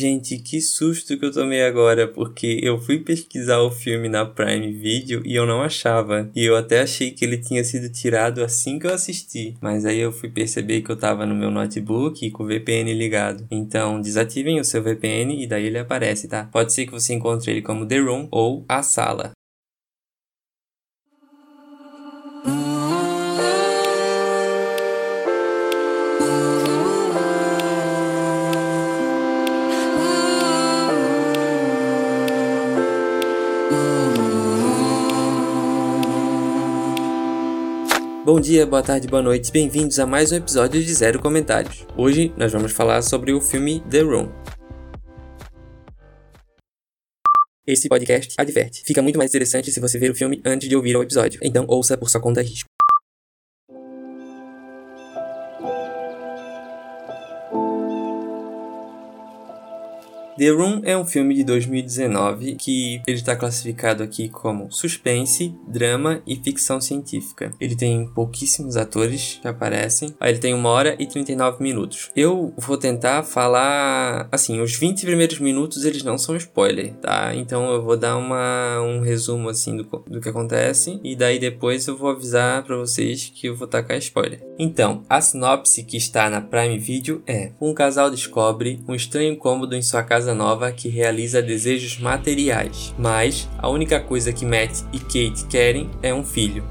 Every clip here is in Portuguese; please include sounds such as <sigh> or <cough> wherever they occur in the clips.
Gente, que susto que eu tomei agora, porque eu fui pesquisar o filme na Prime Video e eu não achava. E eu até achei que ele tinha sido tirado assim que eu assisti. Mas aí eu fui perceber que eu tava no meu notebook com o VPN ligado. Então, desativem o seu VPN e daí ele aparece, tá? Pode ser que você encontre ele como The Room ou A Sala. Bom dia, boa tarde, boa noite, bem-vindos a mais um episódio de Zero Comentários. Hoje nós vamos falar sobre o filme The Room. Esse podcast adverte. Fica muito mais interessante se você ver o filme antes de ouvir o episódio, então ouça por sua conta e risco. The Room é um filme de 2019 que ele está classificado aqui como suspense, drama e ficção científica. Ele tem pouquíssimos atores que aparecem. Aí ele tem 1 hora e 39 minutos. Eu vou tentar falar, assim, os 20 primeiros minutos eles não são spoiler, tá? Então eu vou dar uma, um resumo assim do, do que acontece e daí depois eu vou avisar para vocês que eu vou tacar spoiler. Então, a sinopse que está na Prime Video é: um casal descobre um estranho incômodo em sua casa casa nova que realiza desejos materiais, mas a única coisa que Matt e Kate querem é um filho.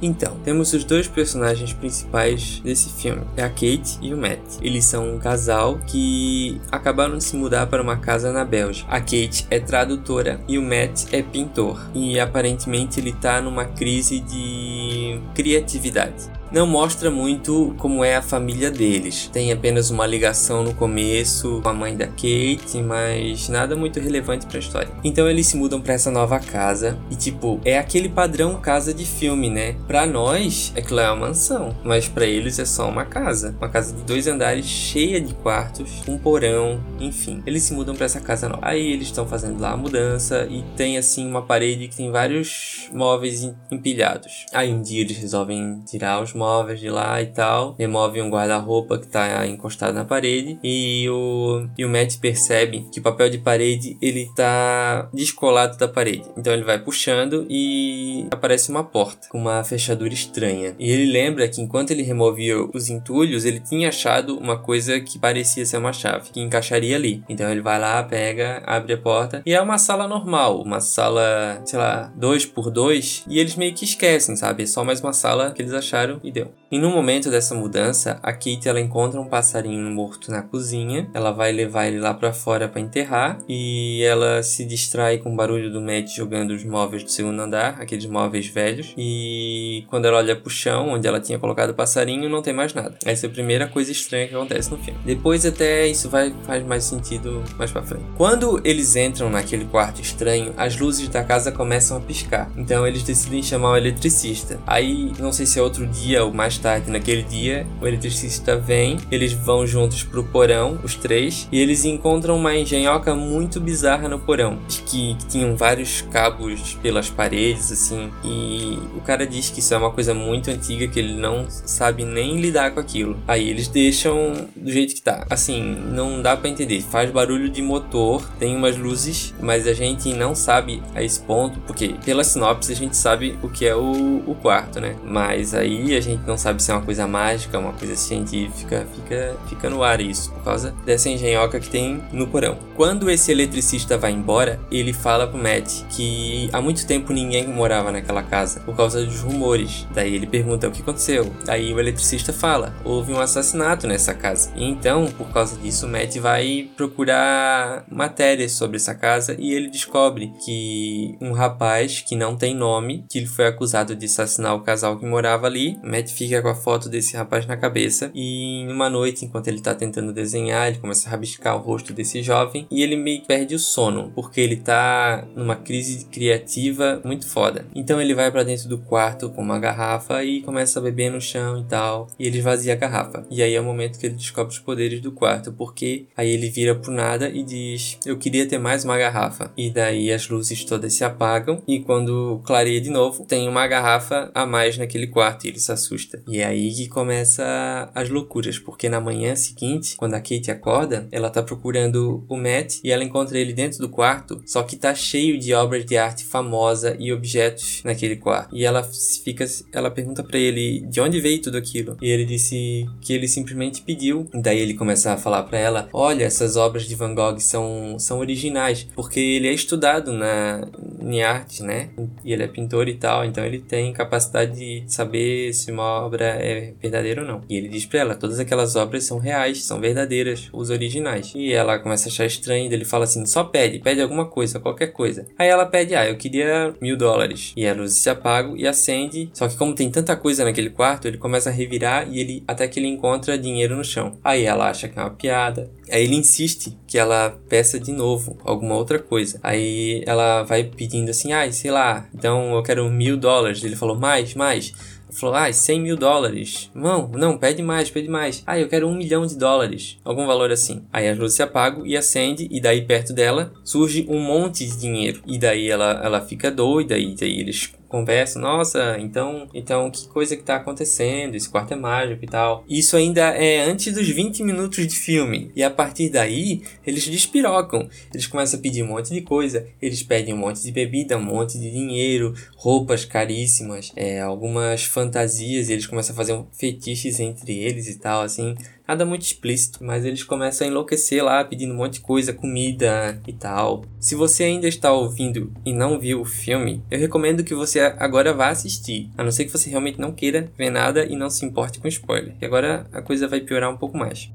Então, temos os dois personagens principais desse filme, é a Kate e o Matt. Eles são um casal que acabaram de se mudar para uma casa na Bélgica. A Kate é tradutora e o Matt é pintor. E aparentemente ele está numa crise de criatividade não mostra muito como é a família deles. Tem apenas uma ligação no começo com a mãe da Kate, mas nada muito relevante para a história. Então eles se mudam para essa nova casa e tipo, é aquele padrão casa de filme, né? Para nós é que lá é uma mansão, mas para eles é só uma casa, uma casa de dois andares cheia de quartos, um porão, enfim. Eles se mudam para essa casa nova. Aí eles estão fazendo lá a mudança e tem assim uma parede que tem vários móveis empilhados. Aí um dia eles resolvem tirar os móveis de lá e tal. Remove um guarda-roupa que tá encostado na parede. E o, e o Matt percebe que o papel de parede ele tá descolado da parede. Então ele vai puxando e aparece uma porta com uma fechadura estranha. E ele lembra que enquanto ele removia os entulhos, ele tinha achado uma coisa que parecia ser uma chave, que encaixaria ali. Então ele vai lá, pega, abre a porta e é uma sala normal, uma sala, sei lá, 2 por 2 e eles meio que esquecem, sabe? É só mais uma sala que eles acharam e deu. E no momento dessa mudança, a Kate ela encontra um passarinho morto na cozinha. Ela vai levar ele lá para fora para enterrar e ela se distrai com o barulho do Matt jogando os móveis do segundo andar, aqueles móveis velhos. E quando ela olha pro chão, onde ela tinha colocado o passarinho, não tem mais nada. Essa é a primeira coisa estranha que acontece no filme. Depois até isso vai faz mais sentido mais para frente. Quando eles entram naquele quarto estranho, as luzes da casa começam a piscar. Então eles decidem chamar o eletricista. Aí não sei se é outro dia ou mais tarde naquele dia, o eletricista vem, eles vão juntos pro porão, os três, e eles encontram uma engenhoca muito bizarra no porão, que, que tinham vários cabos pelas paredes, assim, e o cara diz que isso é uma coisa muito antiga, que ele não sabe nem lidar com aquilo. Aí eles deixam do jeito que tá. Assim, não dá para entender. Faz barulho de motor, tem umas luzes, mas a gente não sabe a esse ponto, porque pela sinopse a gente sabe o que é o, o quarto, né? Mas aí a gente não sabe se é uma coisa mágica, uma coisa científica, fica, fica no ar isso, por causa dessa engenhoca que tem no porão. Quando esse eletricista vai embora, ele fala pro Matt que há muito tempo ninguém morava naquela casa, por causa dos rumores. Daí ele pergunta o que aconteceu. Aí o eletricista fala: houve um assassinato nessa casa. E então, por causa disso, o Matt vai procurar matérias sobre essa casa e ele descobre que um rapaz que não tem nome, que ele foi acusado de assassinar o casal que morava ali, Matt fica com a foto desse rapaz na cabeça e numa noite, enquanto ele tá tentando desenhar, ele começa a rabiscar o rosto desse jovem e ele meio que perde o sono, porque ele tá numa crise criativa muito foda. Então ele vai para dentro do quarto com uma garrafa e começa a beber no chão e tal, e ele esvazia a garrafa. E aí é o momento que ele descobre os poderes do quarto, porque aí ele vira pro nada e diz: "Eu queria ter mais uma garrafa". E daí as luzes todas se apagam e quando clareia de novo, tem uma garrafa a mais naquele quarto e ele se assusta assusta. E é aí que começa as loucuras, porque na manhã seguinte, quando a Kate acorda, ela tá procurando o Matt e ela encontra ele dentro do quarto, só que tá cheio de obras de arte famosa e objetos naquele quarto. E ela fica, ela pergunta para ele de onde veio tudo aquilo. E ele disse que ele simplesmente pediu. Daí ele começa a falar para ela: "Olha, essas obras de Van Gogh são são originais, porque ele é estudado na em arte, né? E ele é pintor e tal, então ele tem capacidade de saber se uma obra é verdadeira ou não. E ele diz para ela: todas aquelas obras são reais, são verdadeiras, os originais. E ela começa a achar estranho, ele fala assim: só pede, pede alguma coisa, qualquer coisa. Aí ela pede: ah, eu queria mil dólares. E a luz se apaga e acende. Só que como tem tanta coisa naquele quarto, ele começa a revirar e ele até que ele encontra dinheiro no chão. Aí ela acha que é uma piada. Aí ele insiste que ela peça de novo alguma outra coisa. Aí ela vai pedindo assim, ai, ah, sei lá, então eu quero mil dólares. Ele falou, mais, mais. Falou, ah, 100 mil dólares. Não, não, pede mais, pede mais. Ah, eu quero um milhão de dólares. Algum valor assim. Aí as luzes se apagam e acende, e daí perto dela surge um monte de dinheiro. E daí ela, ela fica doida, e daí eles conversam, nossa, então, então que coisa que tá acontecendo? Esse quarto é mágico e tal. Isso ainda é antes dos 20 minutos de filme. E a partir daí, eles despirocam. Eles começam a pedir um monte de coisa. Eles pedem um monte de bebida, um monte de dinheiro, roupas caríssimas, é, algumas fantasias. E eles começam a fazer fetiches entre eles e tal, assim. Nada muito explícito, mas eles começam a enlouquecer lá, pedindo um monte de coisa, comida e tal. Se você ainda está ouvindo e não viu o filme, eu recomendo que você agora vá assistir. A não ser que você realmente não queira ver nada e não se importe com spoiler. E agora a coisa vai piorar um pouco mais.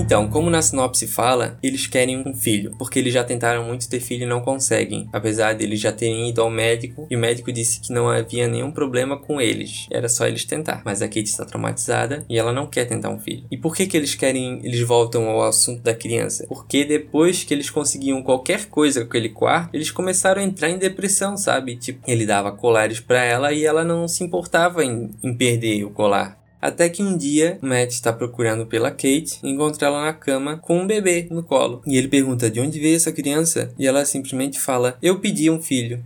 Então, como na sinopse fala, eles querem um filho, porque eles já tentaram muito ter filho e não conseguem, apesar de eles já terem ido ao médico e o médico disse que não havia nenhum problema com eles, era só eles tentar. Mas a Kate está traumatizada e ela não quer tentar um filho. E por que que eles querem, eles voltam ao assunto da criança? Porque depois que eles conseguiam qualquer coisa com aquele quarto, eles começaram a entrar em depressão, sabe? Tipo, ele dava colares para ela e ela não se importava em, em perder o colar. Até que um dia, Matt está procurando pela Kate e encontra ela na cama com um bebê no colo. E ele pergunta de onde veio essa criança e ela simplesmente fala: Eu pedi um filho.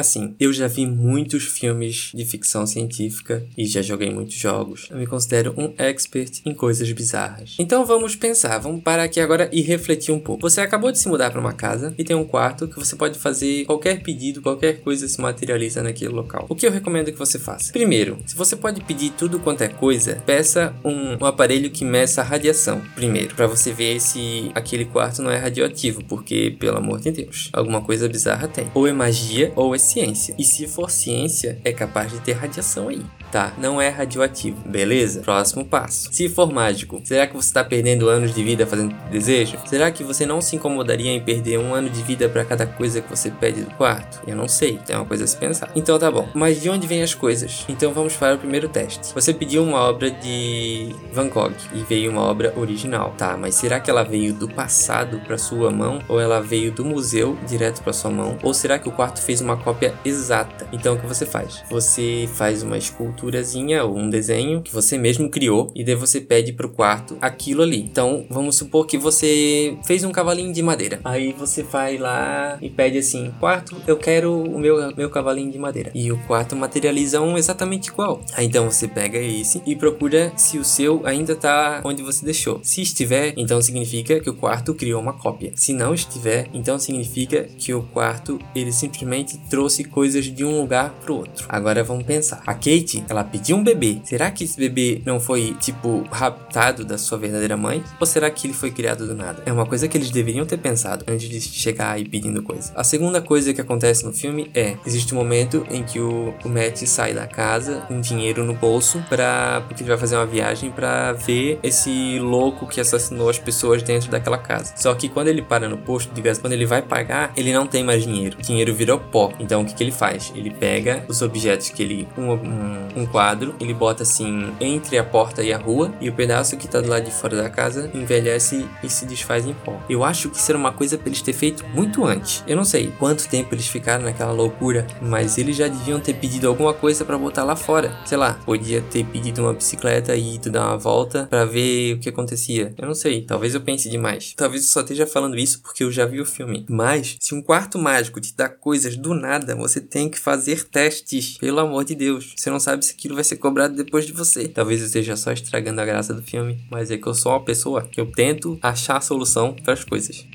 Assim, eu já vi muitos filmes de ficção científica e já joguei muitos jogos. Eu me considero um expert em coisas bizarras. Então vamos pensar, vamos parar aqui agora e refletir um pouco. Você acabou de se mudar para uma casa e tem um quarto que você pode fazer qualquer pedido, qualquer coisa se materializa naquele local. O que eu recomendo que você faça? Primeiro, se você pode pedir tudo quanto é coisa, peça um, um aparelho que meça a radiação. Primeiro, para você ver se aquele quarto não é radioativo, porque pelo amor de Deus, alguma coisa bizarra tem. Ou é magia ou é ciência. E se for ciência, é capaz de ter radiação aí. Tá, não é radioativo, beleza? Próximo passo. Se for mágico, será que você está perdendo anos de vida fazendo desejo? Será que você não se incomodaria em perder um ano de vida para cada coisa que você pede do quarto? Eu não sei, é uma coisa a se pensar. Então tá bom, mas de onde vêm as coisas? Então vamos para o primeiro teste. Você pediu uma obra de Van Gogh e veio uma obra original. Tá, mas será que ela veio do passado para sua mão ou ela veio do museu direto para sua mão? Ou será que o quarto fez uma cópia exata? Então o que você faz? Você faz uma escultura esculturazinha ou um desenho que você mesmo criou e daí você pede pro quarto aquilo ali. Então, vamos supor que você fez um cavalinho de madeira. Aí você vai lá e pede assim: "Quarto, eu quero o meu meu cavalinho de madeira". E o quarto materializa um exatamente igual. Aí então você pega esse e procura se o seu ainda tá onde você deixou. Se estiver, então significa que o quarto criou uma cópia. Se não estiver, então significa que o quarto ele simplesmente trouxe coisas de um lugar pro outro. Agora vamos pensar. A Kate, ela pediu um bebê. Será que esse bebê não foi, tipo, raptado da sua verdadeira mãe? Ou será que ele foi criado do nada? É uma coisa que eles deveriam ter pensado antes de chegar aí pedindo coisa. A segunda coisa que acontece no filme é: existe um momento em que o, o Matt sai da casa com dinheiro no bolso para porque ele vai fazer uma viagem para ver esse louco que assassinou as pessoas dentro daquela casa. Só que quando ele para no posto de gás, quando ele vai pagar, ele não tem mais dinheiro. O dinheiro virou pó. Então o que, que ele faz? Ele pega os objetos que ele. Um, um, um quadro, ele bota assim entre a porta e a rua, e o pedaço que tá do lado de fora da casa envelhece e se desfaz em pó. Eu acho que isso era uma coisa pra eles ter feito muito antes. Eu não sei quanto tempo eles ficaram naquela loucura, mas eles já deviam ter pedido alguma coisa para botar lá fora. Sei lá, podia ter pedido uma bicicleta e ido dar uma volta para ver o que acontecia. Eu não sei, talvez eu pense demais. Talvez eu só esteja falando isso porque eu já vi o filme. Mas se um quarto mágico te dá coisas do nada, você tem que fazer testes. Pelo amor de Deus. Você não sabe se aquilo vai ser cobrado depois de você. Talvez eu esteja só estragando a graça do filme, mas é que eu sou uma pessoa que eu tento achar a solução para as coisas.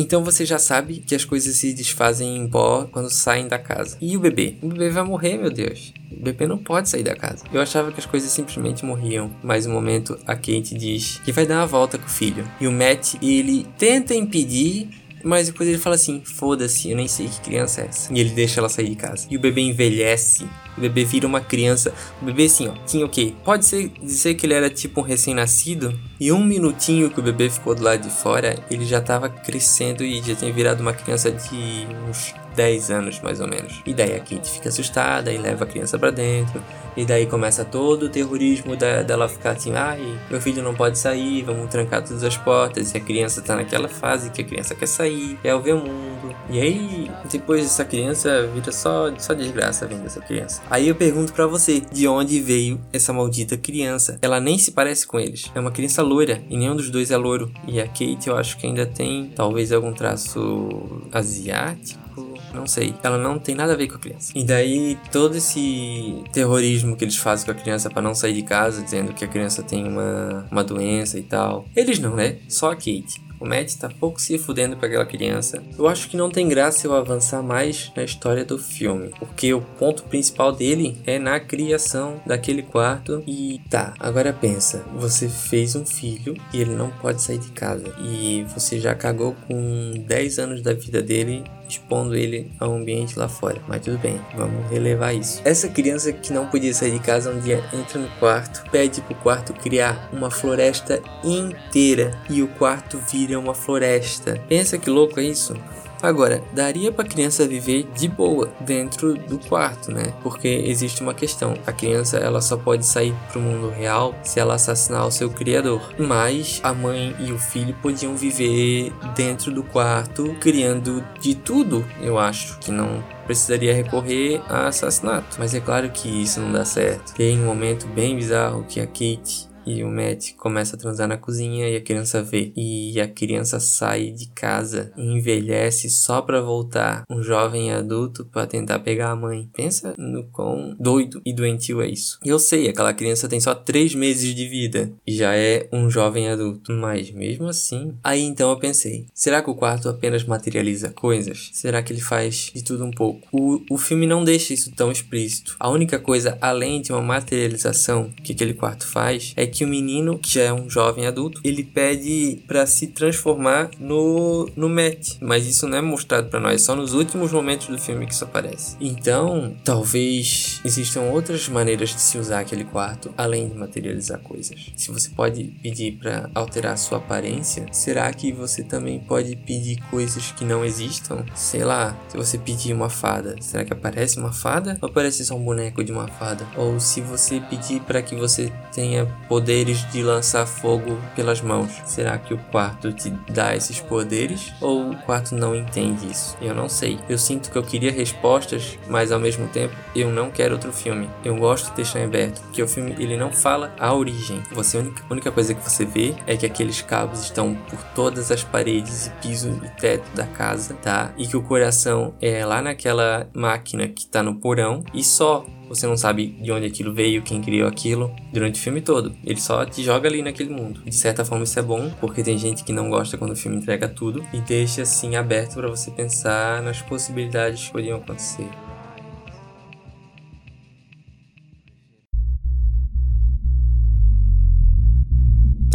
Então você já sabe que as coisas se desfazem em pó quando saem da casa. E o bebê? O bebê vai morrer, meu Deus. O bebê não pode sair da casa. Eu achava que as coisas simplesmente morriam, mas no momento a Kate diz que vai dar uma volta com o filho. E o Matt, ele tenta impedir, mas depois ele fala assim: foda-se, eu nem sei que criança é essa. E ele deixa ela sair de casa. E o bebê envelhece. O bebê vira uma criança. O bebê, assim, ó, tinha o quê? Pode ser dizer que ele era tipo um recém-nascido. E um minutinho que o bebê ficou do lado de fora, ele já tava crescendo e já tinha virado uma criança de uns 10 anos mais ou menos. E daí a Kate fica assustada e leva a criança para dentro. E daí começa todo o terrorismo da, dela ficar assim: ai, meu filho não pode sair, vamos trancar todas as portas. E a criança tá naquela fase que a criança quer sair, quer ver o mundo. E aí, depois essa criança vira só, só desgraça vindo dessa criança. Aí eu pergunto para você: de onde veio essa maldita criança? Ela nem se parece com eles. É uma criança loira e nenhum dos dois é loiro. E a Kate eu acho que ainda tem talvez algum traço asiático não sei. Ela não tem nada a ver com a criança. E daí todo esse terrorismo que eles fazem com a criança para não sair de casa, dizendo que a criança tem uma, uma doença e tal. Eles não, né? Só a Kate. O Matt tá pouco se fudendo pra aquela criança. Eu acho que não tem graça eu avançar mais na história do filme, porque o ponto principal dele é na criação daquele quarto. E tá, agora pensa: você fez um filho e ele não pode sair de casa, e você já cagou com 10 anos da vida dele expondo ele ao ambiente lá fora. Mas tudo bem, vamos relevar isso. Essa criança que não podia sair de casa um dia entra no quarto, pede pro quarto criar uma floresta inteira e o quarto vira uma floresta. Pensa que louco é isso? Agora, daria para a criança viver de boa dentro do quarto, né? Porque existe uma questão: a criança ela só pode sair para o mundo real se ela assassinar o seu criador. Mas a mãe e o filho podiam viver dentro do quarto, criando de tudo. Eu acho que não precisaria recorrer a assassinato. Mas é claro que isso não dá certo. Tem um momento bem bizarro que a Kate e o Matt começa a transar na cozinha e a criança vê. E a criança sai de casa e envelhece só pra voltar um jovem adulto para tentar pegar a mãe. Pensa no quão doido e doentio é isso. E eu sei, aquela criança tem só 3 meses de vida e já é um jovem adulto. Mas mesmo assim. Aí então eu pensei: será que o quarto apenas materializa coisas? Será que ele faz de tudo um pouco? O, o filme não deixa isso tão explícito. A única coisa além de uma materialização que aquele quarto faz é que que o menino, que já é um jovem adulto, ele pede para se transformar no, no Matt. Mas isso não é mostrado para nós, só nos últimos momentos do filme que isso aparece. Então, talvez existam outras maneiras de se usar aquele quarto, além de materializar coisas. Se você pode pedir para alterar sua aparência, será que você também pode pedir coisas que não existam? Sei lá, se você pedir uma fada, será que aparece uma fada? Ou aparece só um boneco de uma fada? Ou se você pedir para que você tenha poder poderes de lançar fogo pelas mãos. Será que o quarto te dá esses poderes ou o quarto não entende isso? Eu não sei. Eu sinto que eu queria respostas, mas ao mesmo tempo eu não quero outro filme. Eu gosto de deixar em aberto, porque o filme ele não fala a origem. Você a única, a única coisa que você vê é que aqueles cabos estão por todas as paredes e piso e teto da casa, tá? E que o coração é lá naquela máquina que tá no porão e só você não sabe de onde aquilo veio, quem criou aquilo, durante o filme todo. Ele só te joga ali naquele mundo. De certa forma isso é bom, porque tem gente que não gosta quando o filme entrega tudo e deixa assim aberto para você pensar nas possibilidades que poderiam acontecer.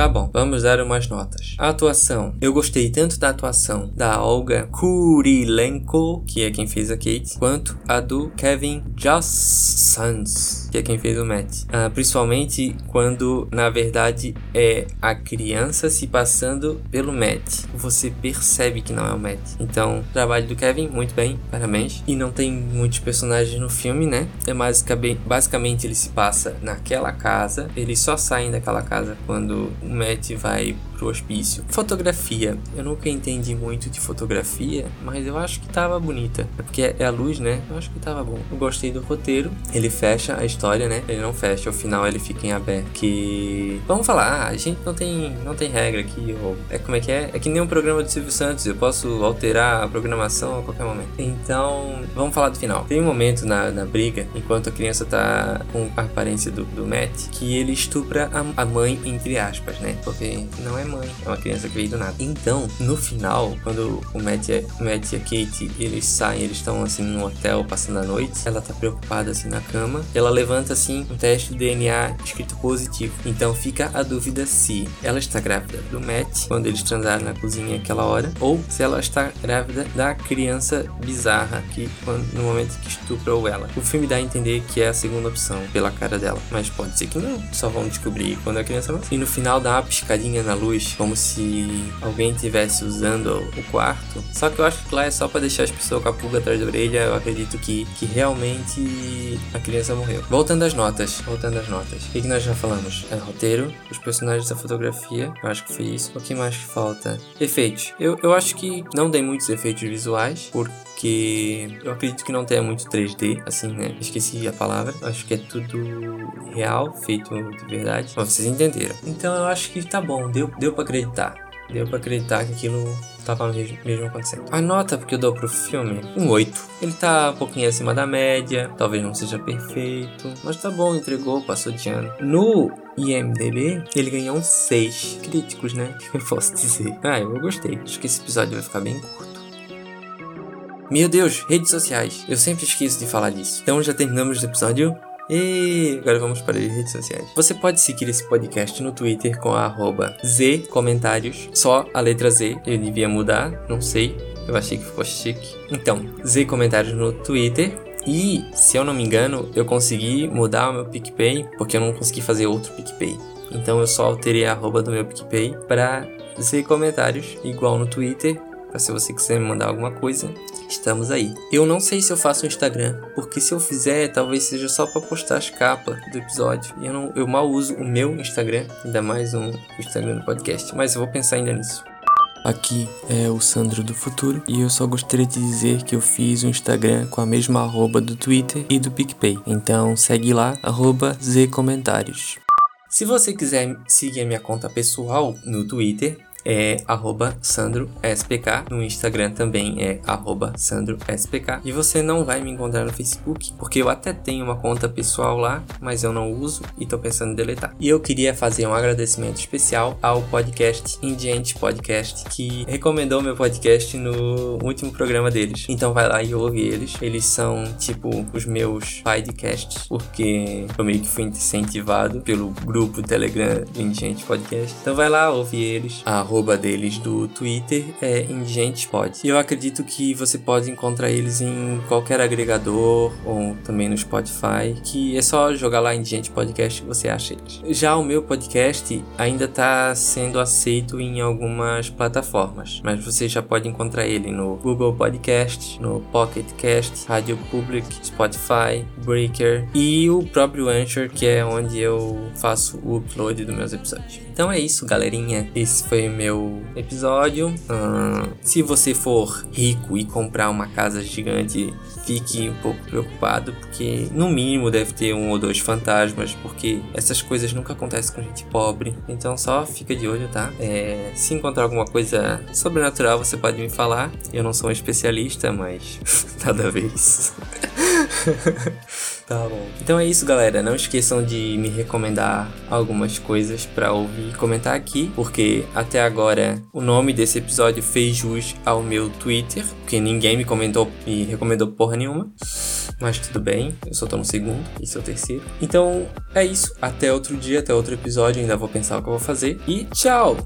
Tá bom, vamos dar umas notas. A atuação. Eu gostei tanto da atuação da Olga Kurilenko, que é quem fez a Kate, quanto a do Kevin Jossans, que é quem fez o Matt. Uh, principalmente quando, na verdade, é a criança se passando pelo Matt. Você percebe que não é o Matt. Então, trabalho do Kevin, muito bem, parabéns. E não tem muitos personagens no filme, né? É basicamente, basicamente ele se passa naquela casa. Eles só saem daquela casa quando Matt vai pro hospício. Fotografia. Eu nunca entendi muito de fotografia, mas eu acho que tava bonita. É porque é a luz, né? Eu acho que tava bom. Eu gostei do roteiro. Ele fecha a história, né? Ele não fecha, o final ele fica em aberto. Que. Vamos falar, ah, a gente não tem, não tem regra aqui. Ou... É como é que é? É que nem um programa do Silvio Santos. Eu posso alterar a programação a qualquer momento. Então, vamos falar do final. Tem um momento na, na briga, enquanto a criança tá com a aparência do, do Matt, que ele estupra a, a mãe, entre aspas, né? Porque não é é uma criança que veio do nada. Então, no final, quando o Matt, o Matt e a Kate, eles saem, eles estão assim no hotel passando a noite, ela tá preocupada assim na cama, ela levanta assim um teste de DNA escrito positivo. Então fica a dúvida se ela está grávida do Matt quando eles transaram na cozinha aquela hora, ou se ela está grávida da criança bizarra que quando, no momento que estuprou ela. O filme dá a entender que é a segunda opção pela cara dela, mas pode ser que não. Só vão descobrir quando a criança nasce. E no final dá uma piscadinha na luz como se alguém estivesse usando o quarto. Só que eu acho que lá é só para deixar as pessoas com a pulga atrás da orelha. Eu acredito que, que realmente a criança morreu. Voltando às notas, voltando às notas. O que, nós já falamos? É roteiro, os personagens da fotografia. Eu acho que foi isso. O que mais falta? Efeitos. Eu, eu acho que não tem muitos efeitos visuais, porque eu acredito que não tenha muito 3D, assim, né? Esqueci a palavra. Acho que é tudo real, feito de verdade. Mas vocês entenderam. Então eu acho que tá bom, deu, deu para acreditar. Deu para acreditar que aquilo tava mesmo, acontecendo. A nota que eu dou pro filme, um 8. Ele tá um pouquinho acima da média, talvez não seja perfeito, mas tá bom, entregou, passou de ano. No IMDB, ele ganhou um 6 críticos, né? <laughs> Eu posso dizer? Ah, eu gostei. Acho que esse episódio vai ficar bem curto. Meu Deus, redes sociais. Eu sempre esqueço de falar disso. Então já terminamos o episódio. E agora vamos para as redes sociais. Você pode seguir esse podcast no Twitter com a Z Comentários, só a letra Z, eu devia mudar, não sei, eu achei que ficou chique. Então, Z Comentários no Twitter. E, se eu não me engano, eu consegui mudar o meu PicPay, porque eu não consegui fazer outro PicPay. Então eu só alterei a arroba do meu PicPay para Z Comentários, igual no Twitter, para se você quiser me mandar alguma coisa, estamos aí. Eu não sei se eu faço um Instagram, porque se eu fizer, talvez seja só para postar as capas do episódio. E eu, não, eu mal uso o meu Instagram, ainda mais um Instagram do podcast, mas eu vou pensar ainda nisso. Aqui é o Sandro do Futuro e eu só gostaria de dizer que eu fiz um Instagram com a mesma arroba do Twitter e do PicPay. Então segue lá, arroba Zcomentários. Se você quiser seguir a minha conta pessoal no Twitter, é arroba SandroSPK. No Instagram também é arroba SandroSPK. E você não vai me encontrar no Facebook, porque eu até tenho uma conta pessoal lá, mas eu não uso e tô pensando em deletar. E eu queria fazer um agradecimento especial ao podcast Indiente Podcast, que recomendou meu podcast no último programa deles. Então vai lá e ouve eles. Eles são tipo os meus podcasts, porque eu meio que fui incentivado pelo grupo Telegram Indiente Podcast. Então vai lá, ouve eles. Arroba arroba deles do Twitter é IndigentesPod. E eu acredito que você pode encontrar eles em qualquer agregador ou também no Spotify, que é só jogar lá Indigente Podcast que você acha eles. Já o meu podcast ainda está sendo aceito em algumas plataformas, mas você já pode encontrar ele no Google Podcast, no Pocket Cast, Rádio Public, Spotify, Breaker e o próprio Anchor, que é onde eu faço o upload dos meus episódios. Então é isso, galerinha. Esse foi o meu episódio. Uh, se você for rico e comprar uma casa gigante, fique um pouco preocupado, porque no mínimo deve ter um ou dois fantasmas, porque essas coisas nunca acontecem com gente pobre. Então só fica de olho, tá? É, se encontrar alguma coisa sobrenatural, você pode me falar. Eu não sou um especialista, mas <laughs> nada a ver isso. <laughs> Tá bom. Então é isso, galera. Não esqueçam de me recomendar algumas coisas para ouvir e comentar aqui, porque até agora o nome desse episódio fez jus ao meu Twitter, porque ninguém me comentou e recomendou porra nenhuma. mas tudo bem, eu só tô no segundo, esse é o terceiro. Então é isso, até outro dia, até outro episódio, ainda vou pensar o que eu vou fazer e tchau!